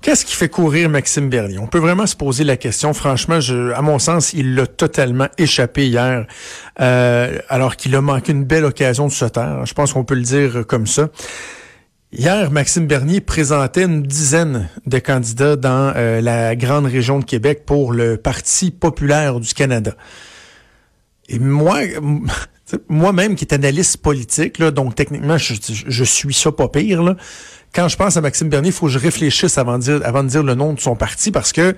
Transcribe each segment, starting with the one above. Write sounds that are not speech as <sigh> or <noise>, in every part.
Qu'est-ce qui fait courir Maxime Bernier? On peut vraiment se poser la question. Franchement, à mon sens, il l'a totalement échappé hier, euh, alors qu'il a manqué une belle occasion de se taire. Je pense qu'on peut le dire comme ça. Hier, Maxime Bernier présentait une dizaine de candidats dans euh, la grande région de Québec pour le Parti populaire du Canada. Et moi, moi-même qui est analyste politique, là, donc techniquement, je, je suis ça pas pire, là, quand je pense à Maxime Bernier, il faut que je réfléchisse avant de dire, avant de dire le nom de son parti parce que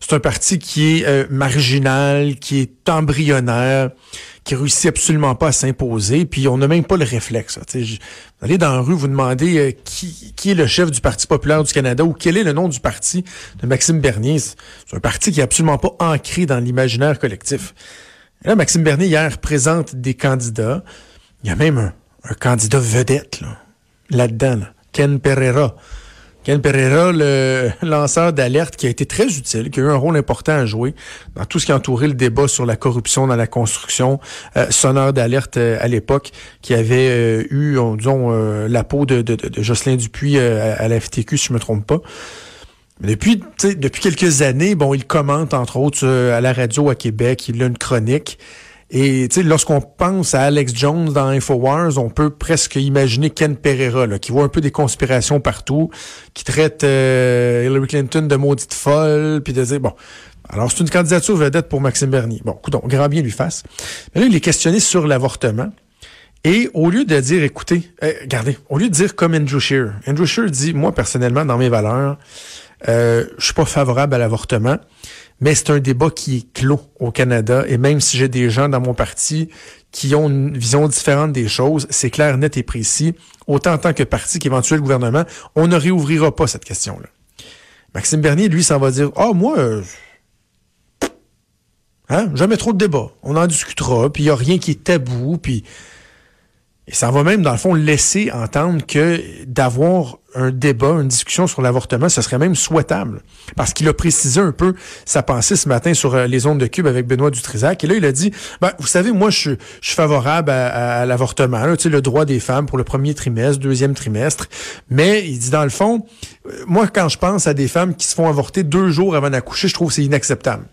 c'est un parti qui est euh, marginal, qui est embryonnaire, qui réussit absolument pas à s'imposer, puis on n'a même pas le réflexe. vous allez dans la rue, vous demandez euh, qui, qui est le chef du Parti populaire du Canada ou quel est le nom du parti de Maxime Bernier. C'est un parti qui est absolument pas ancré dans l'imaginaire collectif. Là, Maxime Bernier, hier, présente des candidats. Il y a même un, un candidat vedette là, là-dedans. Là. Ken Pereira. Ken Pereira, le <laughs> lanceur d'alerte qui a été très utile, qui a eu un rôle important à jouer dans tout ce qui a entouré le débat sur la corruption dans la construction, euh, sonneur d'alerte euh, à l'époque, qui avait euh, eu, disons, la peau de, Jocelyn Dupuis à, la FTQ, si je me trompe pas. Depuis, depuis quelques années, bon, il commente, entre autres, à la radio à Québec, il a une chronique. Et lorsqu'on pense à Alex Jones dans Infowars, on peut presque imaginer Ken Pereira, là, qui voit un peu des conspirations partout, qui traite euh, Hillary Clinton de maudite folle, puis de dire, bon, alors c'est une candidature vedette pour Maxime Bernier. Bon, écoute, grand bien lui fasse. Mais là, il est questionné sur l'avortement. Et au lieu de dire, écoutez, euh, regardez, au lieu de dire comme Andrew Scheer, Andrew Scheer dit, moi, personnellement, dans mes valeurs, euh, je suis pas favorable à l'avortement mais c'est un débat qui est clos au Canada. Et même si j'ai des gens dans mon parti qui ont une vision différente des choses, c'est clair, net et précis. Autant en tant que parti qu'éventuel gouvernement, on ne réouvrira pas cette question-là. Maxime Bernier, lui, s'en va dire, ah, moi, euh, hein, jamais trop de débat. On en discutera, puis il n'y a rien qui est tabou, puis et ça va même, dans le fond, laisser entendre que d'avoir un débat, une discussion sur l'avortement, ce serait même souhaitable. Parce qu'il a précisé un peu sa pensée ce matin sur euh, les ondes de Cube avec Benoît Dutrisac. Et là, il a dit, ben, vous savez, moi, je, suis favorable à, l'avortement, tu le droit des femmes pour le premier trimestre, deuxième trimestre. Mais il dit, dans le fond, euh, moi, quand je pense à des femmes qui se font avorter deux jours avant d'accoucher, je trouve que c'est inacceptable.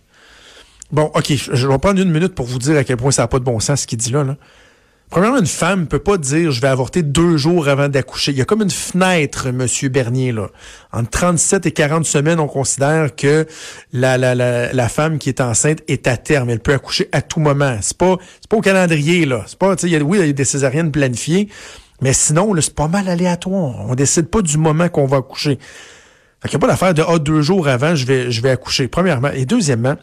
Bon, OK, je vais prendre une minute pour vous dire à quel point ça n'a pas de bon sens ce qu'il dit là. là. Premièrement, une femme peut pas dire je vais avorter deux jours avant d'accoucher. Il y a comme une fenêtre, Monsieur Bernier, là. Entre 37 et 40 semaines, on considère que la, la, la, la femme qui est enceinte est à terme. Elle peut accoucher à tout moment. C'est pas, c'est pas au calendrier, là. C'est pas, tu sais, oui, il y a des césariennes planifiées, mais sinon, c'est pas mal aléatoire. On décide pas du moment qu'on va accoucher. Fait qu'il n'y a pas l'affaire de, ah, deux jours avant, je vais, je vais accoucher. Premièrement. Et deuxièmement,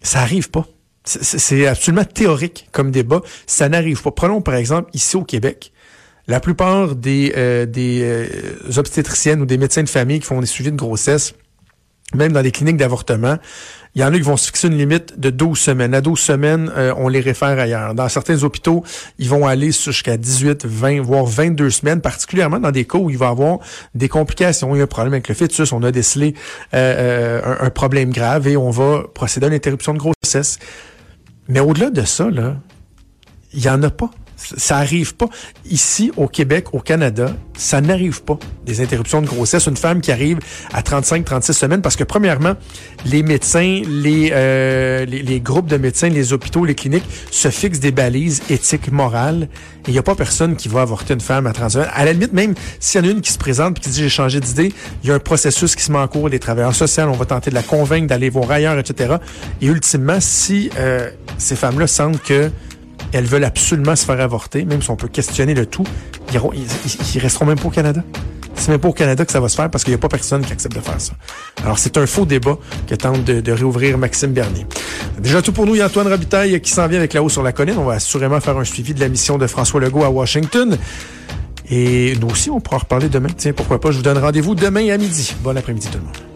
ça arrive pas. C'est absolument théorique comme débat. Ça n'arrive pas. Prenons par exemple ici au Québec. La plupart des, euh, des euh, obstétriciennes ou des médecins de famille qui font des suivis de grossesse, même dans des cliniques d'avortement, il y en a qui vont se fixer une limite de 12 semaines. À 12 semaines, euh, on les réfère ailleurs. Dans certains hôpitaux, ils vont aller jusqu'à 18, 20, voire 22 semaines, particulièrement dans des cas où il va y avoir des complications. Il y a un problème avec le fœtus, on a décelé un, un, problème grave et on va procéder à une interruption de grossesse. Mais au-delà de ça, là, il n'y en a pas. Ça arrive pas. Ici, au Québec, au Canada, ça n'arrive pas. Des interruptions de grossesse. Une femme qui arrive à 35-36 semaines parce que, premièrement, les médecins, les, euh, les, groupes de médecins, les hôpitaux, les cliniques se fixent des balises éthiques, morales. Et il n'y a pas personne qui va avorter une femme à 30 semaines. À la limite, même s'il y en a une qui se présente et qui dit j'ai changé d'idée, il y a un processus qui se met en cours. Les travailleurs sociaux, on va tenter de la convaincre d'aller voir ailleurs, etc. Et ultimement, si euh, ces femmes-là sentent que elles veulent absolument se faire avorter, même si on peut questionner le tout, ils, resteront même pas au Canada. C'est même pas au Canada que ça va se faire parce qu'il n'y a pas personne qui accepte de faire ça. Alors, c'est un faux débat que tente de, réouvrir Maxime Bernier. Déjà tout pour nous, il y a Antoine Robitaille qui s'en vient avec la haut sur la colline. On va assurément faire un suivi de la mission de François Legault à Washington. Et nous aussi, on pourra reparler demain. Tiens, pourquoi pas, je vous donne rendez-vous demain à midi. Bon après-midi tout le monde.